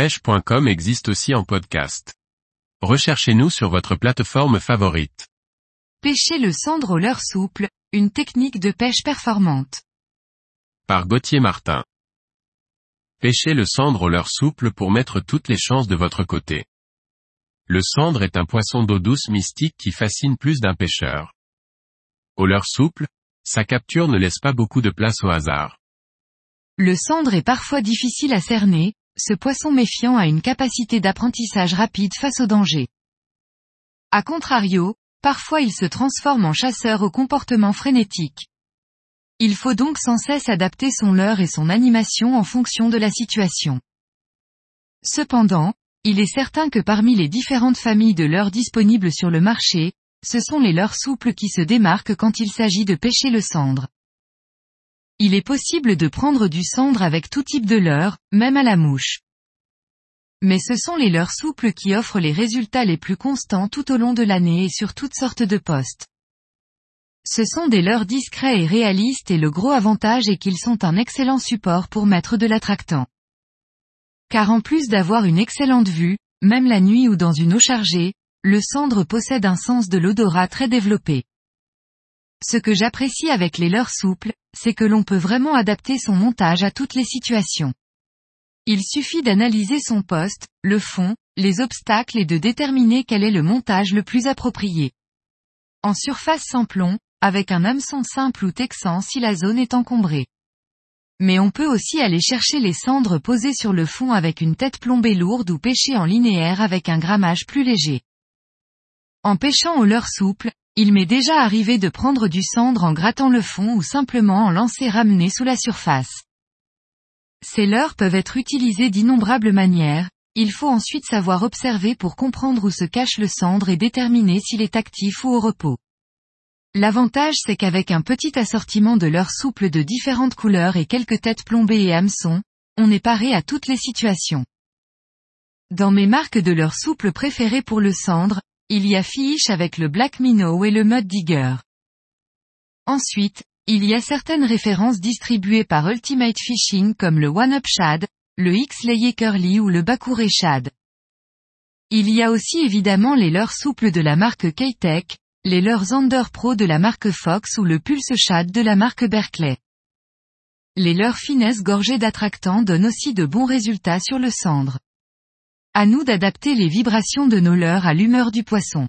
pêche.com existe aussi en podcast. Recherchez-nous sur votre plateforme favorite. Pêcher le cendre au leurre souple, une technique de pêche performante. Par Gauthier Martin. Pêchez le cendre au leurre souple pour mettre toutes les chances de votre côté. Le cendre est un poisson d'eau douce mystique qui fascine plus d'un pêcheur. Au leurre souple, sa capture ne laisse pas beaucoup de place au hasard. Le cendre est parfois difficile à cerner, ce poisson méfiant a une capacité d'apprentissage rapide face au danger. A contrario, parfois il se transforme en chasseur au comportement frénétique. Il faut donc sans cesse adapter son leurre et son animation en fonction de la situation. Cependant, il est certain que parmi les différentes familles de leurres disponibles sur le marché, ce sont les leurres souples qui se démarquent quand il s'agit de pêcher le cendre. Il est possible de prendre du cendre avec tout type de leurre, même à la mouche. Mais ce sont les leurres souples qui offrent les résultats les plus constants tout au long de l'année et sur toutes sortes de postes. Ce sont des leurres discrets et réalistes et le gros avantage est qu'ils sont un excellent support pour mettre de l'attractant. Car en plus d'avoir une excellente vue, même la nuit ou dans une eau chargée, le cendre possède un sens de l'odorat très développé. Ce que j'apprécie avec les leurres souples, c'est que l'on peut vraiment adapter son montage à toutes les situations. Il suffit d'analyser son poste, le fond, les obstacles et de déterminer quel est le montage le plus approprié. En surface sans plomb, avec un hameçon simple ou texan si la zone est encombrée. Mais on peut aussi aller chercher les cendres posées sur le fond avec une tête plombée lourde ou pêcher en linéaire avec un grammage plus léger. En pêchant au leurre souple, il m'est déjà arrivé de prendre du cendre en grattant le fond ou simplement en lancer ramener sous la surface. Ces leurres peuvent être utilisées d'innombrables manières, il faut ensuite savoir observer pour comprendre où se cache le cendre et déterminer s'il est actif ou au repos. L'avantage c'est qu'avec un petit assortiment de leurres souples de différentes couleurs et quelques têtes plombées et hameçons, on est paré à toutes les situations. Dans mes marques de leurres souples préférées pour le cendre, il y a Fish avec le Black Minnow et le Mud Digger. Ensuite, il y a certaines références distribuées par Ultimate Fishing comme le One Up Shad, le X-Layer Curly ou le Bakure Shad. Il y a aussi évidemment les leurres souples de la marque K-Tech, les leurres Zander Pro de la marque Fox ou le Pulse Shad de la marque Berkeley. Les leurres finesse gorgées d'attractants donnent aussi de bons résultats sur le cendre. À nous d'adapter les vibrations de nos leurres à l'humeur du poisson.